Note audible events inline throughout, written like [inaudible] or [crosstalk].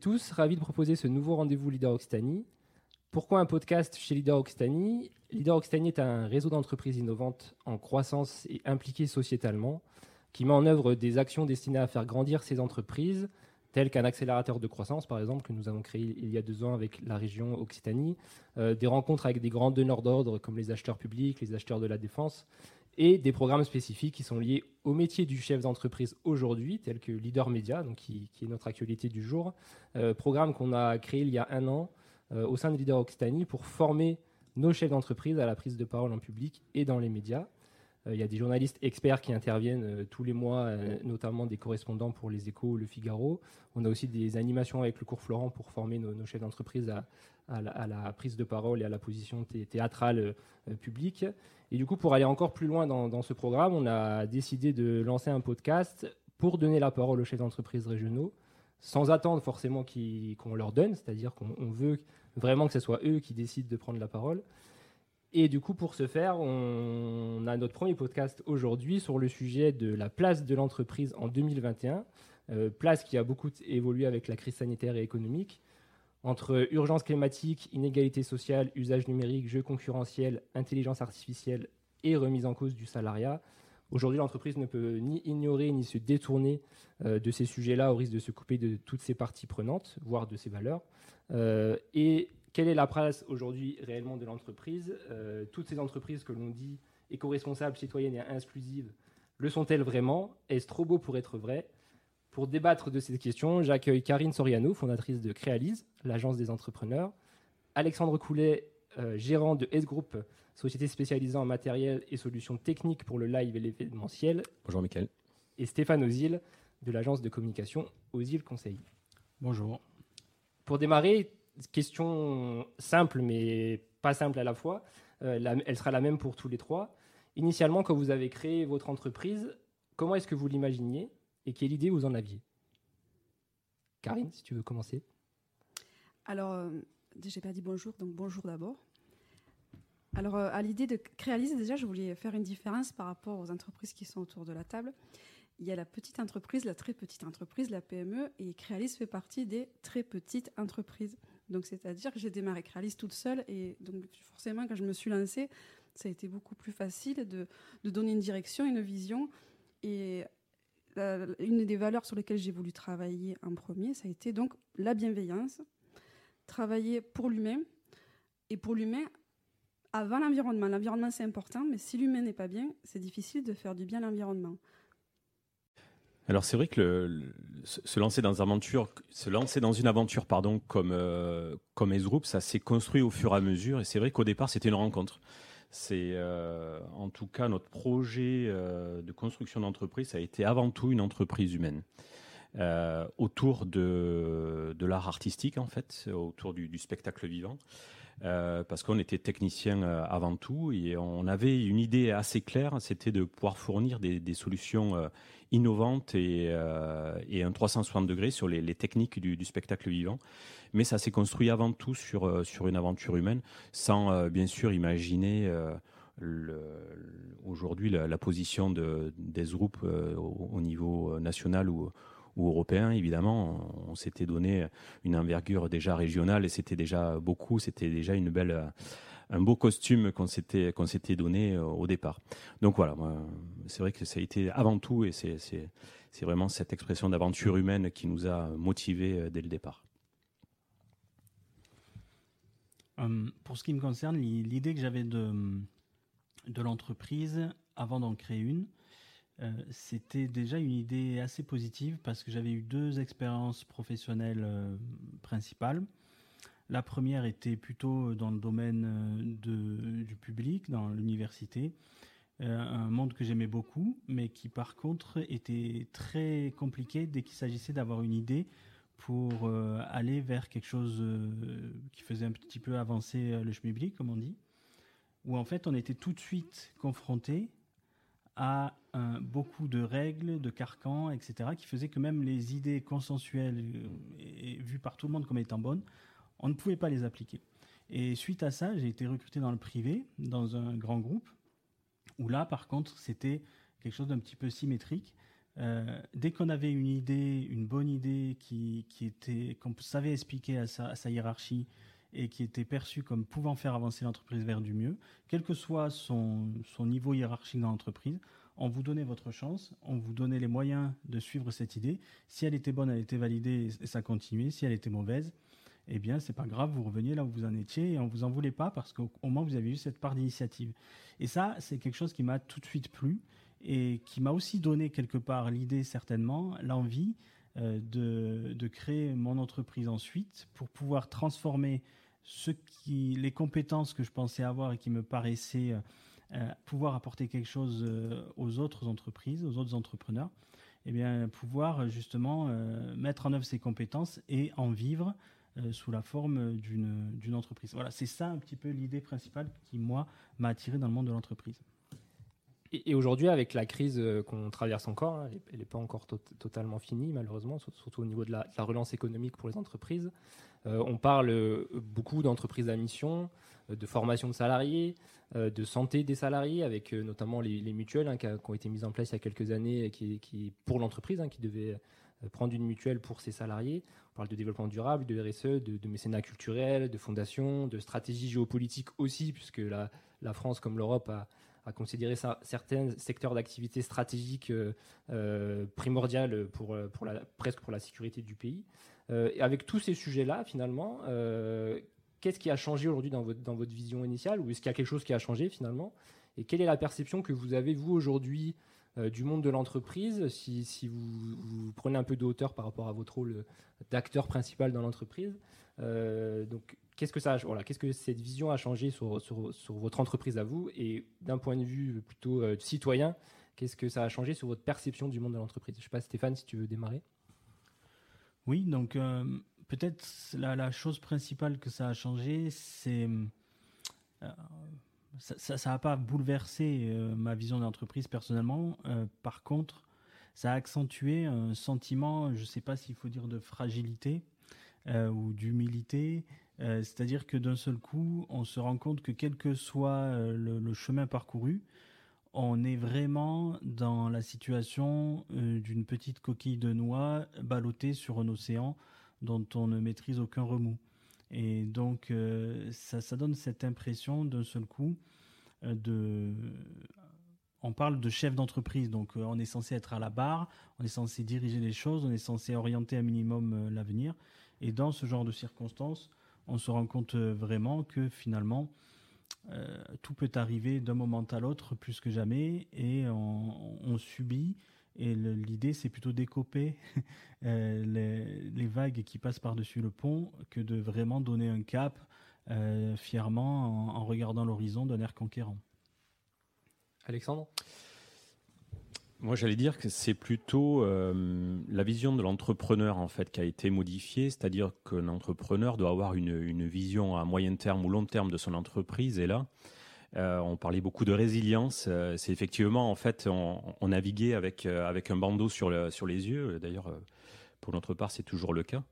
Tous ravis de proposer ce nouveau rendez-vous Leader Occitanie. Pourquoi un podcast chez Leader Occitanie? Leader Occitanie est un réseau d'entreprises innovantes en croissance et impliquées sociétalement qui met en œuvre des actions destinées à faire grandir ces entreprises, telles qu'un accélérateur de croissance, par exemple, que nous avons créé il y a deux ans avec la région Occitanie, euh, des rencontres avec des grands donneurs d'ordre comme les acheteurs publics, les acheteurs de la défense, et des programmes spécifiques qui sont liés au métier du chef d'entreprise aujourd'hui, tel que Leader Media, qui, est notre actualité du jour. Euh, programme qu'on a créé il y a un an euh, au sein de Leader Occitanie pour former nos chefs d'entreprise à la prise de parole en public et dans les médias. Euh, il y a des journalistes experts qui interviennent tous les mois, notamment des correspondants pour les échos, le Figaro. On a aussi des animations avec le cours Florent pour former nos, chefs d'entreprise à, à, la prise de parole et à la position théâtrale publique. Et du coup, pour aller encore plus loin dans, ce programme, on a décidé de lancer un podcast pour donner la parole aux chefs d'entreprise régionaux, sans attendre forcément qu'on leur donne, c'est-à-dire qu'on veut vraiment que ce soit eux qui décident de prendre la parole. Et du coup, pour ce faire, on a notre premier podcast aujourd'hui sur le sujet de la place de l'entreprise en 2021, euh, place qui a beaucoup évolué avec la crise sanitaire et économique. Entre urgence climatique, inégalité sociale, usage numérique, jeu concurrentiel, intelligence artificielle et remise en cause du salariat, aujourd'hui l'entreprise ne peut ni ignorer ni se détourner euh, de ces sujets-là au risque de se couper de toutes ses parties prenantes, voire de ses valeurs. Euh, et quelle est la place aujourd'hui réellement de l'entreprise? Euh, Toutes ces entreprises que l'on dit éco-responsables, citoyennes et inclusives, le sont-elles vraiment? Est-ce trop beau pour être vrai? Pour débattre de ces questions, j'accueille Karine Soriano, fondatrice de Créalise, l'agence des entrepreneurs, Alexandre Coulet, euh, gérant de S-Group, société spécialisée en matériel et solutions techniques pour le live et l'événementiel. Bonjour Mickaël. Et Stéphane Ozil, de l'agence de communication Ozil Conseil. Bonjour. Pour démarrer, question simple mais pas simple à la fois, euh, elle sera la même pour tous les trois. Initialement, quand vous avez créé votre entreprise, comment est-ce que vous l'imaginiez et quelle idée vous en aviez? Karine, si tu veux commencer. Alors, euh, j'ai pas dit bonjour, donc bonjour d'abord. Alors, euh, à l'idée de Créalise, déjà, je voulais faire une différence par rapport aux entreprises qui sont autour de la table. Il y a la petite entreprise, la très petite entreprise, la PME, et Créalise fait partie des très petites entreprises. Donc, c'est-à-dire que j'ai démarré Créalise toute seule, et donc forcément, quand je me suis lancée, ça a été beaucoup plus facile de, donner une direction, une vision. Et une des valeurs sur lesquelles j'ai voulu travailler en premier, ça a été donc la bienveillance, travailler pour l'humain et pour l'humain avant l'environnement. L'environnement c'est important, mais si l'humain n'est pas bien, c'est difficile de faire du bien à l'environnement. Alors c'est vrai que se lancer dans une aventure, pardon, comme euh, comme S-Group, ça s'est construit au fur et à mesure. Et c'est vrai qu'au départ c'était une rencontre. C'est euh, en tout cas notre projet euh, de construction d'entreprise, ça a été avant tout une entreprise humaine. Autour de, de l'art artistique en fait, autour du spectacle vivant. Euh, parce qu'on était technicien euh, avant tout et on avait une idée assez claire, c'était de pouvoir fournir des, solutions euh, innovantes et, et, un 360 degrés sur les, techniques du, spectacle vivant. Mais ça s'est construit avant tout sur, sur une aventure humaine, sans bien sûr imaginer aujourd'hui la, position de, des groupes au, au, niveau national ou ou européen, évidemment, on, s'était donné une envergure déjà régionale et c'était déjà beaucoup, c'était déjà une belle, un beau costume qu'on s'était donné euh, au départ. Donc voilà, c'est vrai que ça a été avant tout et c'est vraiment cette expression d'aventure humaine qui nous a motivés euh, dès le départ. Hum, pour ce qui me concerne, l'idée que j'avais de l'entreprise avant d'en créer une, euh, c'était déjà une idée assez positive parce que j'avais eu deux expériences professionnelles euh, principales. La première était plutôt dans le domaine euh, de, du public, dans l'université, un monde que j'aimais beaucoup, mais qui par contre était très compliqué dès qu'il s'agissait d'avoir une idée pour aller vers quelque chose qui faisait un petit peu avancer le schmilblick, comme on dit, où en fait on était tout de suite confronté à beaucoup de règles, de carcans, etc., qui faisaient que même les idées consensuelles euh, vues par tout le monde comme étant bonnes, on ne pouvait pas les appliquer. Et suite à ça, j'ai été recruté dans le privé, dans un grand groupe, où là, par contre, c'était quelque chose d'un petit peu symétrique. dès qu'on avait une idée, une bonne idée qui, était, qu'on savait expliquer à sa, hiérarchie et qui était perçue comme pouvant faire avancer l'entreprise vers du mieux, quel que soit son, son niveau hiérarchique dans l'entreprise, on vous donnait votre chance, on vous donnait les moyens de suivre cette idée. Si elle était bonne, elle était validée et ça continuait. Si elle était mauvaise, eh bien, c'est pas grave, vous reveniez là où vous en étiez et on vous en voulait pas parce qu'au moins vous avez eu cette part d'initiative. Et ça, c'est quelque chose qui m'a tout de suite plu et qui m'a aussi donné quelque part l'idée, certainement, l'envie euh, de, de, créer mon entreprise ensuite pour pouvoir transformer ce qui, les compétences que je pensais avoir et qui me paraissaient euh, euh, pouvoir apporter quelque chose euh, aux autres entreprises, aux autres entrepreneurs, et eh bien, pouvoir justement mettre en œuvre ces compétences et en vivre sous la forme d'une entreprise. Voilà, c'est ça un petit peu l'idée principale qui, moi, m'a attiré dans le monde de l'entreprise. Et, aujourd'hui, avec la crise qu'on traverse encore, hein, elle n'est pas encore totalement finie, malheureusement, surtout au niveau de la, de la relance économique pour les entreprises. on parle beaucoup d'entreprises à mission, de formation de salariés, euh, de santé des salariés, avec euh, notamment les, mutuelles hein, qui, ont été mises en place il y a quelques années, qui, pour l'entreprise, hein, qui devait euh, prendre une mutuelle pour ses salariés. On parle de développement durable, de RSE, de, mécénat culturel, de fondation, de stratégie géopolitique aussi, puisque la France, comme l'Europe, a, considéré certains secteurs d'activité stratégiques euh, primordiales pour, la, presque pour la sécurité du pays. et avec tous ces sujets-là, finalement, qu'est-ce qui a changé aujourd'hui dans votre, vision initiale Ou est-ce qu'il y a quelque chose qui a changé finalement? Et quelle est la perception que vous avez, vous, aujourd'hui, euh, du monde de l'entreprise si, vous, prenez un peu de hauteur par rapport à votre rôle d'acteur principal dans l'entreprise? Euh, qu'est-ce que, ça voilà, qu'est-ce que cette vision a changé sur, sur, votre entreprise à vous Et d'un point de vue plutôt euh, citoyen, qu'est-ce que ça a changé sur votre perception du monde de l'entreprise? Je ne sais pas, Stéphane, si tu veux démarrer. Oui, donc peut-être la, chose principale que ça a changé, c'est euh, ça n'a pas bouleversé euh, ma vision d'entreprise personnellement. Euh, par contre, ça a accentué un sentiment, je ne sais pas s'il faut dire de fragilité ou d'humilité. C'est-à-dire que d'un seul coup, on se rend compte que quel que soit le, chemin parcouru, on est vraiment dans la situation d'une petite coquille de noix ballottée sur un océan dont on ne maîtrise aucun remous. Et donc, euh, ça, donne cette impression d'un seul coup euh, de. On parle de chef d'entreprise, donc euh, on est censé être à la barre, on est censé diriger les choses, on est censé orienter un minimum l'avenir. Et dans ce genre de circonstances, on se rend compte vraiment que finalement, tout peut arriver d'un moment à l'autre plus que jamais, et on subit et l'idée, c'est plutôt d'écoper [laughs] euh, les, vagues qui passent par-dessus le pont que de vraiment donner un cap euh, fièrement en, regardant l'horizon d'un air conquérant. Alexandre? Moi, j'allais dire que c'est plutôt euh, la vision de l'entrepreneur en fait qui a été modifiée, c'est-à-dire qu'un entrepreneur doit avoir une, vision à moyen terme ou long terme de son entreprise. Et là, euh, on parlait beaucoup de résilience. Euh, c'est effectivement, en fait, on, naviguait avec, avec un bandeau sur, sur les yeux. D'ailleurs, pour notre part, c'est toujours le cas.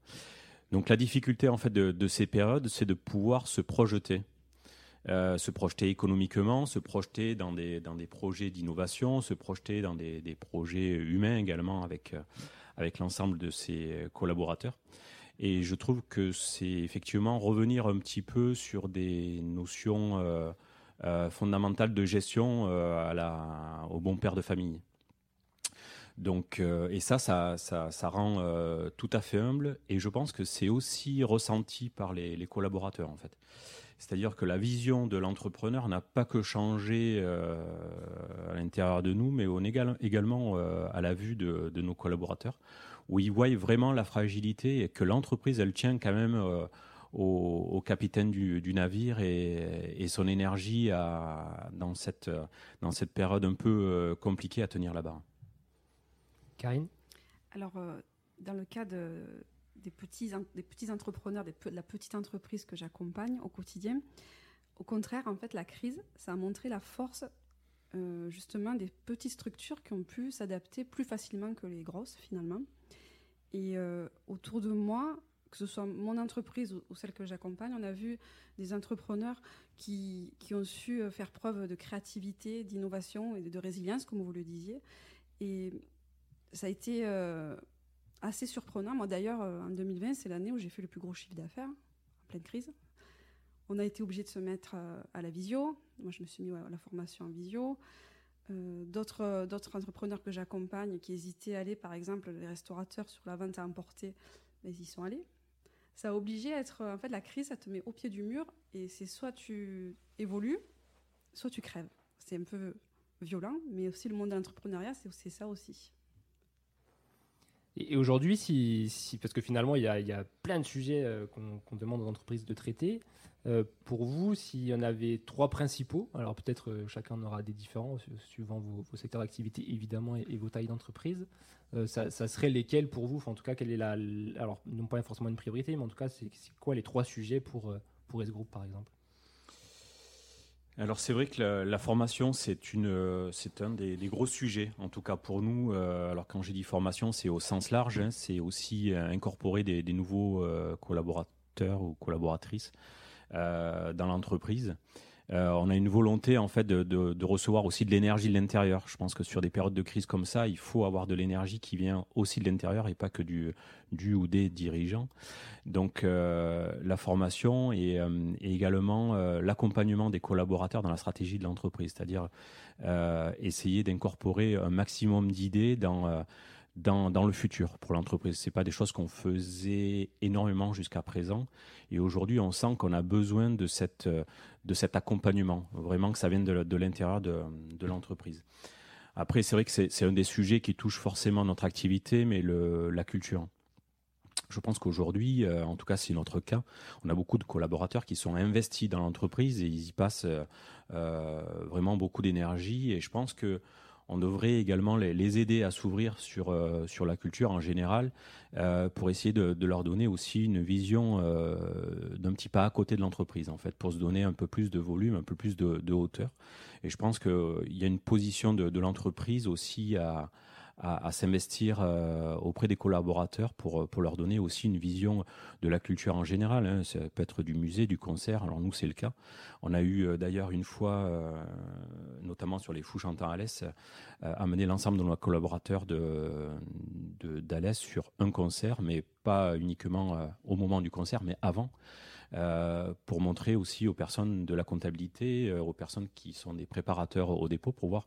Donc la difficulté en fait de, ces périodes, c'est de pouvoir se projeter. Se projeter économiquement, se projeter dans des, dans des projets d'innovation, se projeter dans des, des, projets humains également avec, avec l'ensemble de ses collaborateurs. Et je trouve que c'est effectivement revenir un petit peu sur des notions euh, fondamentale de gestion euh, au bon père de famille. Donc, euh, et ça, ça, ça, rend tout à fait humble. Et je pense que c'est aussi ressenti par les, collaborateurs, en fait. C'est-à-dire que la vision de l'entrepreneur n'a pas que changé à l'intérieur de nous, mais on égal, également à la vue de, nos collaborateurs, où ils voient vraiment la fragilité et que l'entreprise, elle tient quand même au, capitaine du, navire et, son énergie dans, cette, période un peu euh, compliquée à tenir là-bas. Karine Alors, euh, dans le cas de, des, petits, des petits entrepreneurs, de la petite entreprise que j'accompagne au quotidien, au contraire, en fait, la crise, ça a montré la force euh, justement des petites structures qui ont pu s'adapter plus facilement que les grosses finalement. Et autour de moi, que ce soit mon entreprise ou, celle que j'accompagne, on a vu des entrepreneurs qui, qui, ont su euh, faire preuve de créativité, d'innovation et de résilience, comme vous le disiez. Et ça a été assez surprenant. Moi, d'ailleurs, en 2020, c'est l'année où j'ai fait le plus gros chiffre d'affaires, en pleine crise. On a été obligé de se mettre à la visio. Moi, je me suis mis à la formation en visio. d'autres, d'autres entrepreneurs que j'accompagne qui hésitaient à aller, par exemple, les restaurateurs sur la vente à emporter, mais ils y sont allés ça a obligé à être. En fait, la crise, ça te met au pied du mur et c'est soit tu évolues, soit tu crèves. C'est un peu violent, mais aussi le monde de l'entrepreneuriat, c'est ça aussi. Et aujourd'hui, parce que finalement, il y a, plein de sujets euh, qu'on demande aux entreprises de traiter. Euh, pour vous, s'il y en avait trois principaux, alors peut-être euh, chacun aura des différents suivant vos, secteurs d'activité évidemment et, vos tailles d'entreprise, ça, serait lesquels pour vous? En tout cas, quelle est la, alors non pas forcément une priorité, mais en tout cas, c'est quoi les trois sujets pour pour S Group par exemple? Alors c'est vrai que la, formation c'est c'est un des, gros sujets en tout cas pour nous. Euh, alors quand j'ai dit formation c'est au sens large, hein, c'est aussi euh, incorporer des, nouveaux euh, collaborateurs ou collaboratrices dans l'entreprise. Euh, on a une volonté en fait de, recevoir aussi de l'énergie de l'intérieur. Je pense que sur des périodes de crise comme ça, il faut avoir de l'énergie qui vient aussi de l'intérieur et pas que du, du ou des dirigeants. Donc euh, la formation et, euh, également l'accompagnement des collaborateurs dans la stratégie de l'entreprise, c'est-à-dire essayer d'incorporer un maximum d'idées dans dans, le futur pour l'entreprise. Ce pas des choses qu'on faisait énormément jusqu'à présent. Et aujourd'hui, on sent qu'on a besoin de, cette, de cet accompagnement, vraiment que ça vienne de, l'intérieur de, l'entreprise. Après, c'est vrai que c'est un des sujets qui touche forcément notre activité, mais le, la culture. Je pense qu'aujourd'hui, euh, en tout cas c'est notre cas, on a beaucoup de collaborateurs qui sont investis dans l'entreprise et ils y passent euh, vraiment beaucoup d'énergie. Et je pense que on devrait également les, aider à s'ouvrir sur, euh, sur la culture en général euh, pour essayer de, leur donner aussi une vision euh, d'un petit pas à côté de l'entreprise, en fait, pour se donner un peu plus de volume, un peu plus de, hauteur. Et je pense qu'il y a une position de l'entreprise aussi à, à, s'investir euh, auprès des collaborateurs pour, pour leur donner aussi une vision de la culture en général. Hein. Ça peut être du musée, du concert. Alors nous, c'est le cas. On a eu euh, d'ailleurs une fois, euh, notamment sur les Fous chantants Alès, amené l'ensemble de nos collaborateurs de, d'Alès sur un concert, mais pas uniquement au moment du concert, mais avant. pour montrer aussi aux personnes de la comptabilité, aux personnes qui sont des préparateurs au dépôt, pour voir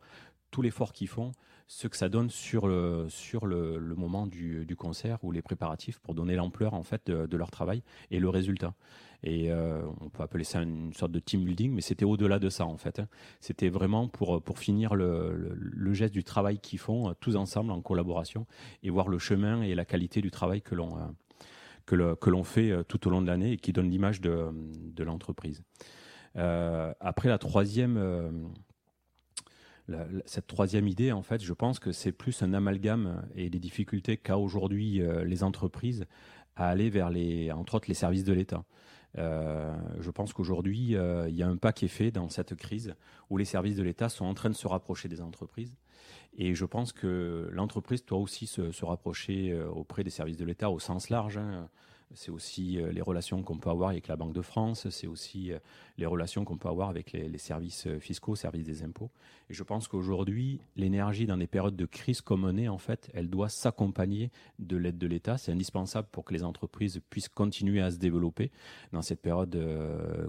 tout l'effort qu'ils font, ce que ça donne sur le, sur le, moment du, concert ou les préparatifs pour donner l'ampleur en fait de, leur travail et le résultat. Et euh, on peut appeler ça une sorte de team building, mais c'était au-delà de ça en fait. Hein. C'était vraiment pour, pour finir le, le, geste du travail qu'ils font euh, tous ensemble en collaboration et voir le chemin et la qualité du travail que l'on euh, que fait tout au long de l'année et qui donne l'image de, de l'entreprise. après la troisième cette troisième idée, en fait, je pense que c'est plus un amalgame et les difficultés qu'a aujourd'hui euh, les entreprises à aller vers entre autres, les services de l'État. Euh, je pense qu'aujourd'hui, euh, il y a un pas qui est fait dans cette crise où les services de l'État sont en train de se rapprocher des entreprises. Et je pense que l'entreprise doit aussi se, rapprocher auprès des services de l'État au sens large. Hein c'est aussi euh, les relations qu'on peut avoir avec la Banque de France, c'est aussi euh, les relations qu'on peut avoir avec les, services euh, fiscaux, services des impôts. Et je pense qu'aujourd'hui, l'énergie dans des périodes de crise comme on est, en fait, elle doit s'accompagner de l'aide de l'État. C'est indispensable pour que les entreprises puissent continuer à se développer dans cette période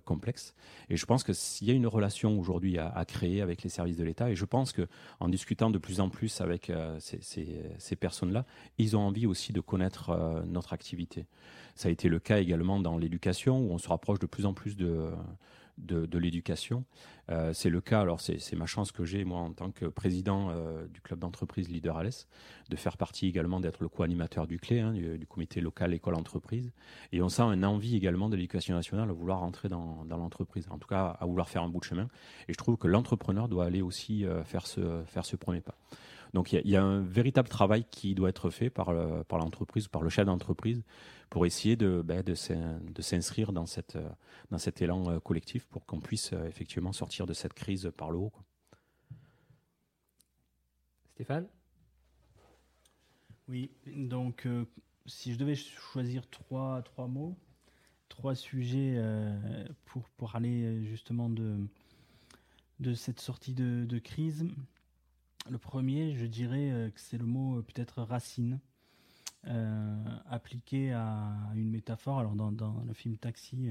complexe. Et je pense qu'il y a une relation aujourd'hui à, créer avec les services de l'État. Et je pense que en discutant de plus en plus avec ces, personnes-là, ils ont envie aussi de connaître notre activité. Ça a été le cas également dans l'éducation, où on se rapproche de plus en plus de, de, l'éducation. Euh, c'est le cas, alors c'est ma chance que j'ai, moi, en tant que président euh, du club d'entreprise Leader Alès, de faire partie également d'être le co-animateur du CLé, hein, du, comité local école-entreprise. Et on sent une envie également de l'éducation nationale à vouloir rentrer dans, dans l'entreprise, en tout cas à vouloir faire un bout de chemin. Et je trouve que l'entrepreneur doit aller aussi euh, faire, ce, faire ce premier pas. Donc il y, a un véritable travail qui doit être fait par, par l'entreprise, par le chef d'entreprise, pour essayer de, ben, de, s'inscrire dans, cette, dans cet élan euh, collectif pour qu'on puisse euh, effectivement sortir de cette crise par le haut. Stéphane? Oui, donc euh, si je devais choisir trois, trois mots, trois sujets pour, pour aller justement de, de cette sortie de, de crise, Le premier, je dirais que c'est le mot peut-être racine. appliqué à une métaphore. Alors dans, le film Taxi,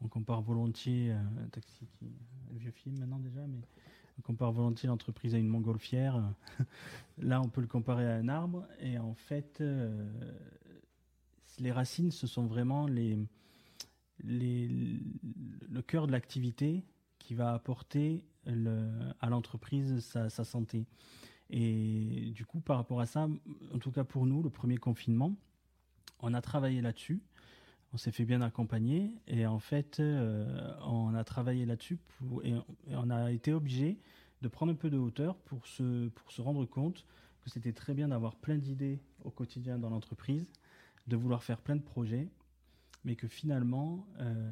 on compare volontiers Taxi, qui vieux film maintenant déjà, mais on compare volontiers l'entreprise à une montgolfière. [laughs] Là, on peut le comparer à un arbre. Et en fait, euh, les racines, ce sont vraiment les, le cœur de l'activité qui va apporter à l'entreprise sa, santé. Et du coup, par rapport à ça, en tout cas pour nous, le premier confinement, on a travaillé là-dessus. On s'est fait bien accompagner et en fait, euh, on a travaillé là-dessus et, on a été obligé de prendre un peu de hauteur pour se, pour se rendre compte que c'était très bien d'avoir plein d'idées au quotidien dans l'entreprise, de vouloir faire plein de projets, mais que finalement, euh,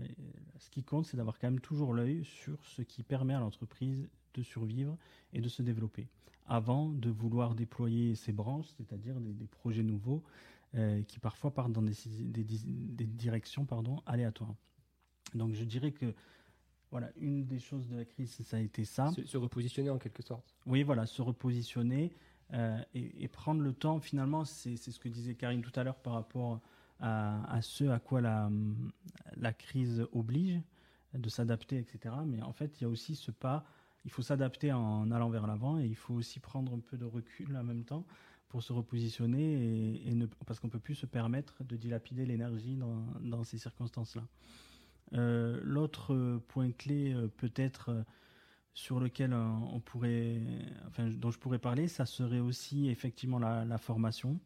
ce qui compte, c'est d'avoir quand même toujours l'œil sur ce qui permet à l'entreprise de survivre et de se développer, avant de vouloir déployer ses branches, c'est-à-dire des, projets nouveaux euh, qui parfois partent dans des, des, directions pardon, aléatoires. Donc je dirais que voilà, une des choses de la crise, ça a été ça. Se, repositionner en quelque sorte. Oui, voilà, se repositionner euh, et, prendre le temps. Finalement, c'est ce que disait Karine tout à l'heure par rapport à, ce à quoi la, la crise oblige, de s'adapter, etc. Mais en fait, il y a aussi ce pas. Il faut s'adapter en allant vers l'avant et il faut aussi prendre un peu de recul en même temps pour se repositionner et, ne, parce qu'on peut plus se permettre de dilapider l'énergie dans, dans ces circonstances-là. Euh, l'autre point clé, euh, peut-être euh, sur lequel on pourrait, enfin, dont je pourrais parler, ça serait aussi effectivement la, formation.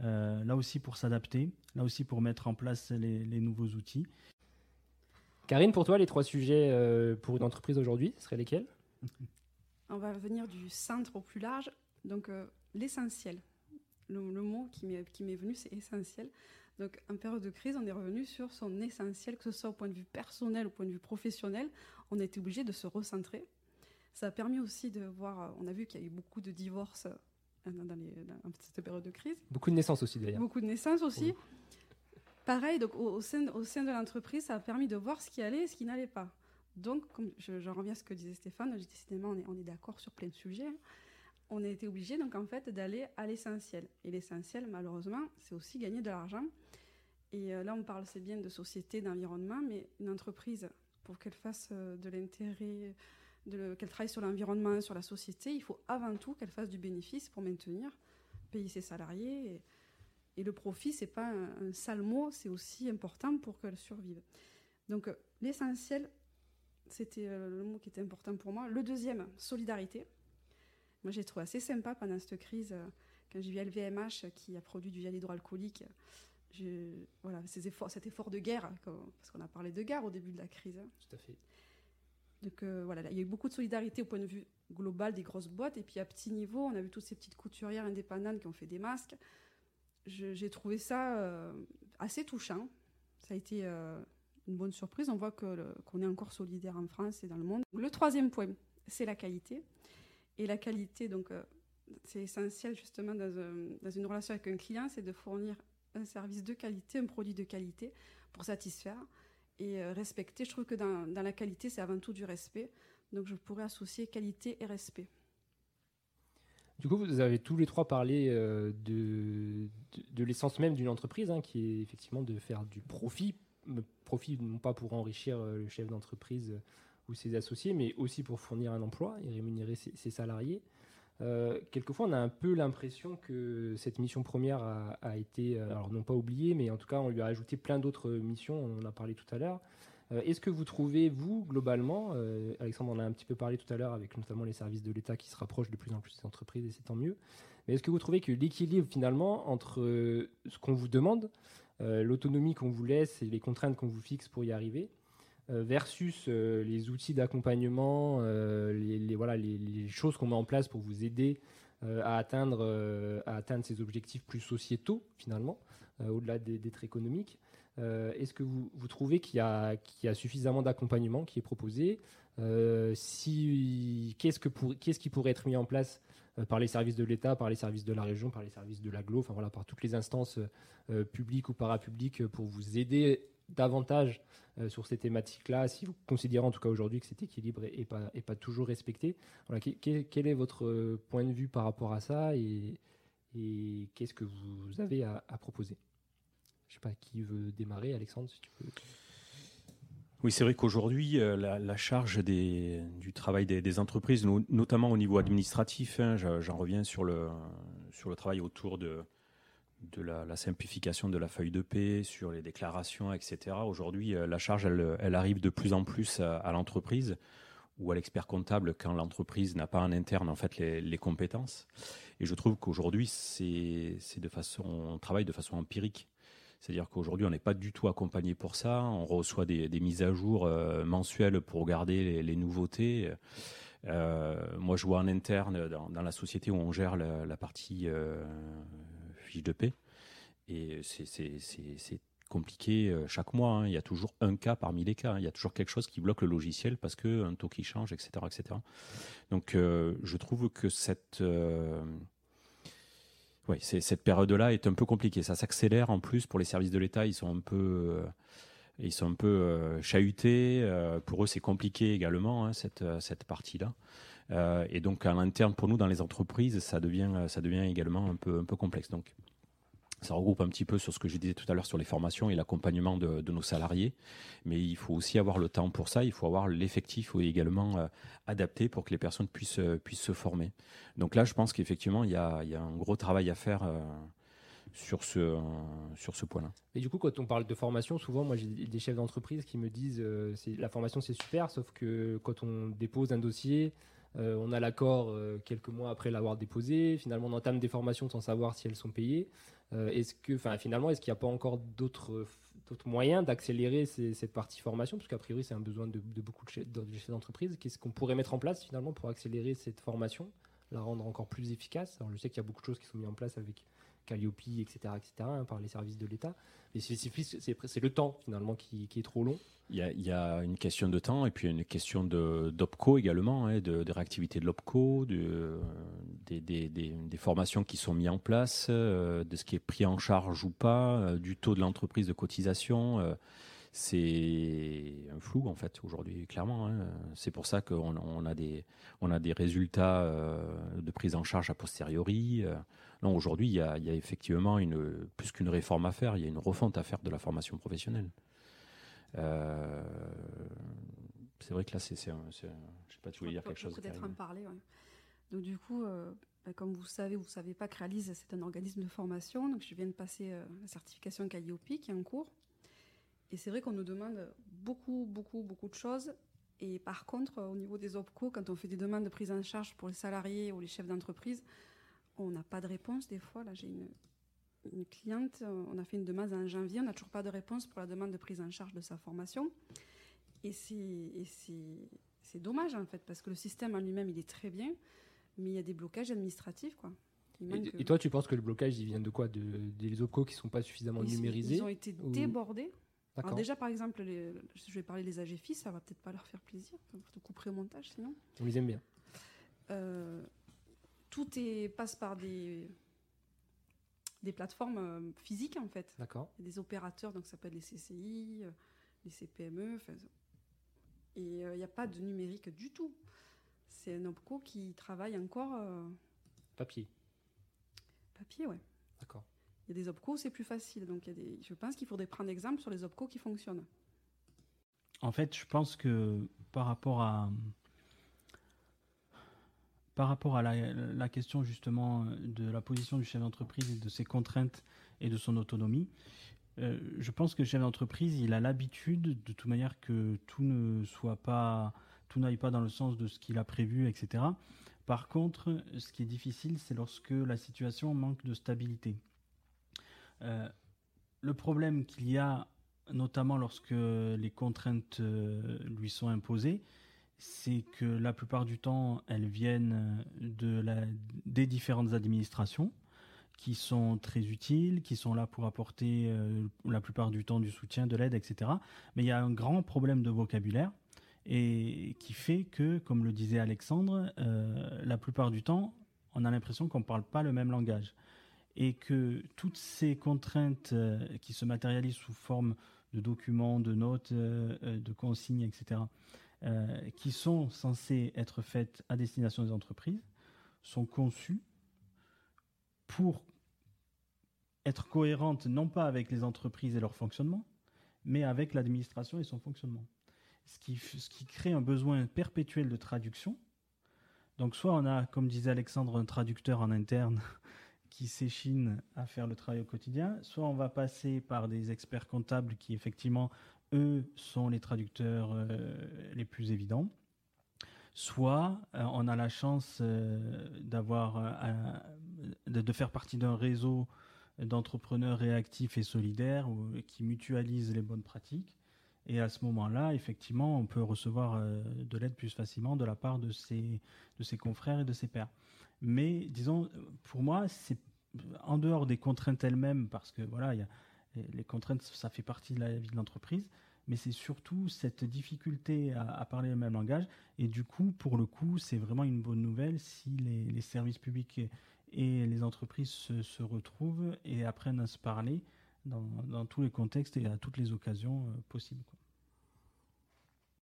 Là aussi pour s'adapter, là aussi pour mettre en place les, nouveaux outils. Karine, pour toi, les trois sujets pour une entreprise aujourd'hui, ce seraient lesquels? On va venir du centre au plus large. Donc, l'essentiel. Le, le, mot qui m'est venu, c'est essentiel. Donc, en période de crise, on est revenu sur son essentiel, que ce soit au point de vue personnel, au point de vue professionnel. On a été obligé de se recentrer. Ça a permis aussi de voir, on a vu qu'il y a eu beaucoup de divorces euh, dans, cette période de crise. Beaucoup de naissances aussi d'ailleurs. Beaucoup de naissances aussi. Pareil, donc au, sein, au sein de l'entreprise, ça a permis de voir ce qui allait et ce qui n'allait pas. Donc, comme je, reviens à ce que disait Stéphane, décidément, on est, on est d'accord sur plein de sujets. Hein on a été obligé donc en fait d'aller à l'essentiel. Et l'essentiel, malheureusement, c'est aussi gagner de l'argent. Et euh, là, on parle, c'est bien de société, d'environnement, mais une entreprise, pour qu'elle fasse euh, de l'intérêt, qu'elle travaille sur l'environnement, sur la société, il faut avant tout qu'elle fasse du bénéfice pour maintenir, payer ses salariés. Et, le profit, c'est pas un, sale mot, c'est aussi important pour qu'elle survive. Donc, euh, l'essentiel, c'était le mot qui était important pour moi. Le deuxième, solidarité. Moi, j'ai trouvé assez sympa pendant cette crise, euh, quand j'ai vu LVMH qui a produit du gel hydroalcoolique. voilà, cet effort de guerre, parce qu'on a parlé de guerre au début de la crise. Hein. Tout à fait. Donc euh, voilà, il y a eu beaucoup de solidarité au point de vue global des grosses boîtes. Et puis à petit niveau, on a vu toutes ces petites couturières indépendantes qui ont fait des masques. J'ai trouvé ça euh, assez touchant. Ça a été une bonne surprise. On voit qu'on est encore solidaire en France et dans le monde. Le troisième point, c'est la qualité. Et la qualité, donc, euh, c'est essentiel justement dans, une relation avec un client, c'est de fournir un service de qualité, un produit de qualité pour satisfaire et euh, respecter. Je trouve que dans, la qualité, c'est avant tout du respect. Donc, je pourrais associer qualité et respect. Du coup, vous avez tous les trois parlé euh, de, de, l'essence même d'une entreprise, hein, qui est effectivement de faire du profit. Profit non pas pour enrichir le chef d'entreprise ou ses associés, mais aussi pour fournir un emploi et rémunérer ses, salariés. Euh, quelquefois, on a un peu l'impression que cette mission première a, été, euh, alors non pas oubliée, mais en tout cas, on lui a ajouté plein d'autres missions, on en a parlé tout à l'heure. Euh, est-ce que vous trouvez, vous, globalement, Alexandre en a un petit peu parlé tout à l'heure, avec notamment les services de l'État qui se rapprochent de plus en plus des entreprises, et c'est tant mieux, mais est-ce que vous trouvez que l'équilibre, finalement, entre ce qu'on vous demande, l'autonomie qu'on vous laisse et les contraintes qu'on vous fixe pour y arriver, euh, versus euh, les outils d'accompagnement, euh, les, voilà, les, choses qu'on met en place pour vous aider à, atteindre, à atteindre ces objectifs plus sociétaux, finalement, au-delà d'être économiques. Est-ce que vous, trouvez qu'il y, a suffisamment d'accompagnement qui est proposé? Si, Qu'est-ce qu'est-ce qui pourrait être mis en place par les services de l'État, par les services de la région, par les services de l'aglo, enfin voilà, par toutes les instances publiques ou parapubliques pour vous aider davantage sur ces thématiques-là, si vous considérez en tout cas aujourd'hui que cet équilibre n'est pas, toujours respecté. Quel, est votre point de vue par rapport à ça et, qu'est-ce que vous avez à, proposer? Je ne sais pas qui veut démarrer, Alexandre, si tu peux. Oui, c'est vrai qu'aujourd'hui, euh, la, charge du travail des, entreprises, notamment au niveau administratif, hein, j'en reviens sur le travail autour de, de la, simplification de la feuille de paie, sur les déclarations, etc. Aujourd'hui, euh, la charge, elle, arrive de plus en plus à, l'entreprise ou à l'expert comptable quand l'entreprise n'a pas en interne en fait les, compétences. Et je trouve qu'aujourd'hui, on travaille de façon empirique. C'est-à-dire qu'aujourd'hui, on n'est pas du tout accompagné pour ça. On reçoit des, mises à jour euh, mensuelles pour regarder les, nouveautés. Euh, moi, je vois en interne dans, la société où on gère la, partie fiche de paix. Et c'est compliqué chaque mois. Hein. Il y a toujours un cas parmi les cas. Il y a toujours quelque chose qui bloque le logiciel parce qu'un taux qui change, etc. etc. Donc, je trouve que cette oui, cette période-là est un peu compliquée. Ça s'accélère en plus pour les services de l'État. Ils sont un peu, euh, ils sont un peu euh, chahutés. Euh, pour eux, c'est compliqué également hein, cette, cette partie-là. Et donc, à l'interne, pour nous, dans les entreprises, ça devient, ça devient également un peu, un peu complexe. Donc, ça regroupe un petit peu sur ce que je disais tout à l'heure sur les formations et l'accompagnement de, nos salariés. Mais il faut aussi avoir le temps pour ça. Il faut avoir l'effectif également euh, adapté pour que les personnes puissent, euh, puissent se former. Donc là, je pense qu'effectivement, il y a, y a un gros travail à faire. Euh, sur ce, sur ce point-là. Et du coup, quand on parle de formation, souvent, moi, j'ai des chefs d'entreprise qui me disent la formation, c'est super, sauf que quand on dépose un dossier, on a l'accord quelques mois après l'avoir déposé. Finalement, on entame des formations sans savoir si elles sont payées. Euh, est-ce que, finalement, est-ce qu'il n'y a pas encore d'autres moyens d'accélérer cette partie formation? Parce qu'a priori, c'est un besoin de, beaucoup de chefs d'entreprise. Qu'est-ce qu'on pourrait mettre en place finalement pour accélérer cette formation, la rendre encore plus efficace? Alors, je sais qu'il y a beaucoup de choses qui sont mises en place avec Calliope, etc., etc., hein, par les services de l'État. Mais c'est le temps finalement qui, est trop long. Il y, a, une question de temps et puis une question d'OPCO également, hein, de, réactivité de l'OPCO, de, des, formations qui sont mises en place, euh, de ce qui est pris en charge ou pas, euh, du taux de l'entreprise de cotisation. Euh, c'est un flou en fait aujourd'hui clairement. Hein. C'est pour ça qu'on on a a des résultats de prise en charge a posteriori. Non, aujourd'hui, il, y a effectivement une, plus qu'une réforme à faire, il y a une refonte à faire de la formation professionnelle. Euh, c'est vrai que là, c'est, je ne sais pas, tu voulais dire quelque chose Peut-être en parler. Donc du coup, euh, bah, comme vous savez ou vous ne savez pas, Créalise, c'est un organisme de formation. Donc je viens de passer euh, la certification Calliope qui est en cours. Et c'est vrai qu'on nous demande beaucoup, beaucoup, beaucoup de choses. Et par contre, au niveau des OPCO, quand on fait des demandes de prise en charge pour les salariés ou les chefs d'entreprise, on n'a pas de réponse des fois. Là, j'ai une, cliente, on a fait une demande en janvier, on n'a toujours pas de réponse pour la demande de prise en charge de sa formation. Et c'est dommage en fait, parce que le système en lui-même, il est très bien, mais il y a des blocages administratifs. Quoi. Et, toi, tu penses que le blocage, il vient de quoi? De, Des OPCO qui ne sont pas suffisamment numérisés Ils ont été débordés. Alors déjà, par exemple, je vais parler des AGFI, ça va peut-être pas leur faire plaisir. Je te couperai au montage sinon. On les aime bien. Euh, tout est, passe par des, des plateformes euh, physiques en fait. D'accord. Des opérateurs, donc ça s'appelle les CCI, euh, les CPME. Et il euh, n'y a pas de numérique du tout. C'est un OPCO qui travaille encore. Papier. Papier, ouais. D'accord. Il y a des OPCO, c'est plus facile. Donc y a des, je pense qu'il faudrait prendre exemple sur les OPCO qui fonctionnent. En fait, je pense que par rapport à, par rapport à la, question justement de la position du chef d'entreprise et de ses contraintes et de son autonomie, euh, je pense que le chef d'entreprise, il a l'habitude de toute manière que tout ne soit pas, tout n'aille pas dans le sens de ce qu'il a prévu, etc. Par contre, ce qui est difficile, c'est lorsque la situation manque de stabilité. Euh, le problème qu'il y a, notamment lorsque les contraintes euh, lui sont imposées, c'est que la plupart du temps, elles viennent de des différentes administrations qui sont très utiles, qui sont là pour apporter euh, la plupart du temps du soutien, de l'aide, etc. Mais il y a un grand problème de vocabulaire et qui fait que, comme le disait Alexandre, euh, la plupart du temps, on a l'impression qu'on ne parle pas le même langage et que toutes ces contraintes euh, qui se matérialisent sous forme documents, de notes, de consignes, etc., qui sont censées être faites à destination des entreprises, sont conçues pour être cohérentes non pas avec les entreprises et leur fonctionnement, mais avec l'administration et son fonctionnement. Ce qui, ce qui crée un besoin perpétuel de traduction. Donc soit on a, comme disait Alexandre, un traducteur en interne [laughs] qui s'échine à faire le travail au quotidien, soit on va passer par des experts comptables qui effectivement, eux, sont les traducteurs euh, les plus évidents soit euh, on a la chance euh, d'avoir de, faire partie d'un réseau d'entrepreneurs réactifs et solidaires qui mutualisent les bonnes pratiques. Et à ce moment-là, effectivement, on peut recevoir de l'aide plus facilement de la part de ses, de ses confrères et de ses pairs. Mais disons, pour moi, c'est en dehors des contraintes elles-mêmes, parce que voilà, y a, les contraintes, ça fait partie de la vie de l'entreprise, mais c'est surtout cette difficulté à, parler le même langage. Et du coup, pour le coup, c'est vraiment une bonne nouvelle si les, services publics et les entreprises se, retrouvent et apprennent à se parler dans, tous les contextes et à toutes les occasions euh, possibles.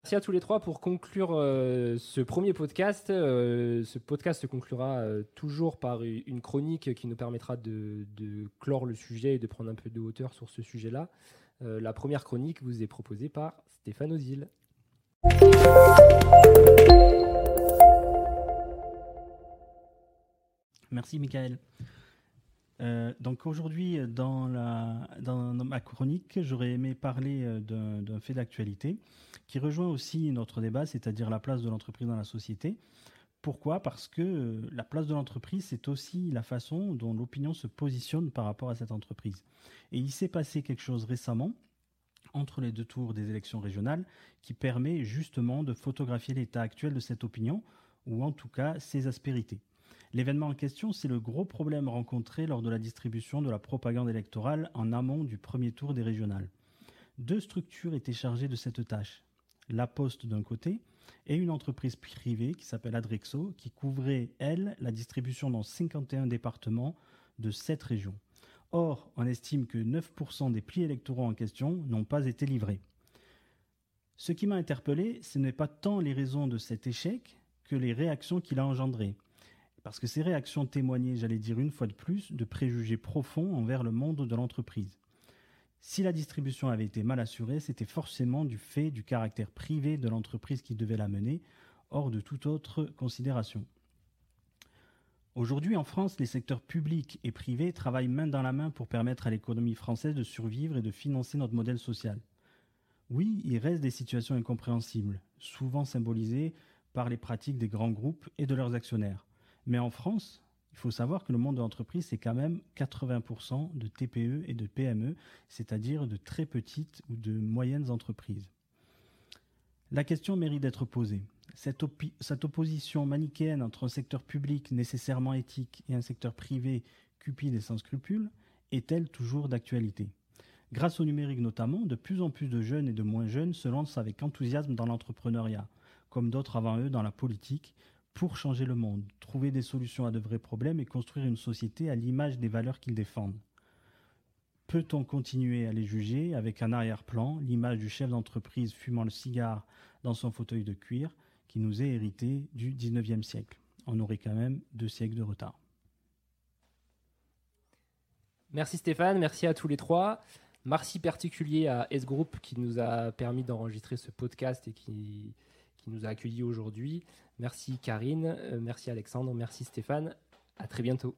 Merci à tous les trois pour conclure euh, ce premier podcast. Euh, ce podcast se conclura toujours par une chronique qui nous permettra de, de, clore le sujet et de prendre un peu de hauteur sur ce sujet-là. la première chronique vous est proposée par Stéphane Ozil. Merci, Michael. Euh, donc aujourd'hui, dans, dans, ma chronique, j'aurais aimé parler euh, d'un fait d'actualité qui rejoint aussi notre débat, c'est-à-dire la place de l'entreprise dans la société. Pourquoi? Parce que euh, la place de l'entreprise, c'est aussi la façon dont l'opinion se positionne par rapport à cette entreprise. Et il s'est passé quelque chose récemment, entre les deux tours des élections régionales, qui permet justement de photographier l'état actuel de cette opinion, ou en tout cas ses aspérités. L'événement en question, c'est le gros problème rencontré lors de la distribution de la propagande électorale en amont du premier tour des régionales. Deux structures étaient chargées de cette tâche. La Poste d'un côté et une entreprise privée qui s'appelle Adrexo qui couvrait, elle, la distribution dans 51 départements de 7 régions. Or, on estime que 9% des plis électoraux en question n'ont pas été livrés. Ce qui m'a interpellé, ce n'est pas tant les raisons de cet échec que les réactions qu'il a engendrées. Parce que ces réactions témoignaient, j'allais dire une fois de plus, de préjugés profonds envers le monde de l'entreprise. Si la distribution avait été mal assurée, c'était forcément du fait du caractère privé de l'entreprise qui devait la mener, hors de toute autre considération. Aujourd'hui, en France, les secteurs publics et privés travaillent main dans la main pour permettre à l'économie française de survivre et de financer notre modèle social. Oui, il reste des situations incompréhensibles, souvent symbolisées par les pratiques des grands groupes et de leurs actionnaires. Mais en France, il faut savoir que le monde de l'entreprise, c'est quand même 80% de TPE et de PME, c'est-à-dire de très petites ou de moyennes entreprises. La question mérite d'être posée. Cette, opposition manichéenne entre un secteur public nécessairement éthique et un secteur privé cupide et sans scrupules est-elle toujours d'actualité? Grâce au numérique notamment, de plus en plus de jeunes et de moins jeunes se lancent avec enthousiasme dans l'entrepreneuriat, comme d'autres avant eux dans la politique, pour changer le monde, trouver des solutions à de vrais problèmes et construire une société à l'image des valeurs qu'ils défendent. Peut-on continuer à les juger avec un arrière-plan, l'image du chef d'entreprise fumant le cigare dans son fauteuil de cuir qui nous est hérité du 19e siècle? On aurait quand même deux siècles de retard. Merci Stéphane, merci à tous les trois. Merci particulier à S Group qui nous a permis d'enregistrer ce podcast et qui, qui nous a accueillis aujourd'hui. Merci Karine, euh, merci Alexandre, merci Stéphane. À très bientôt.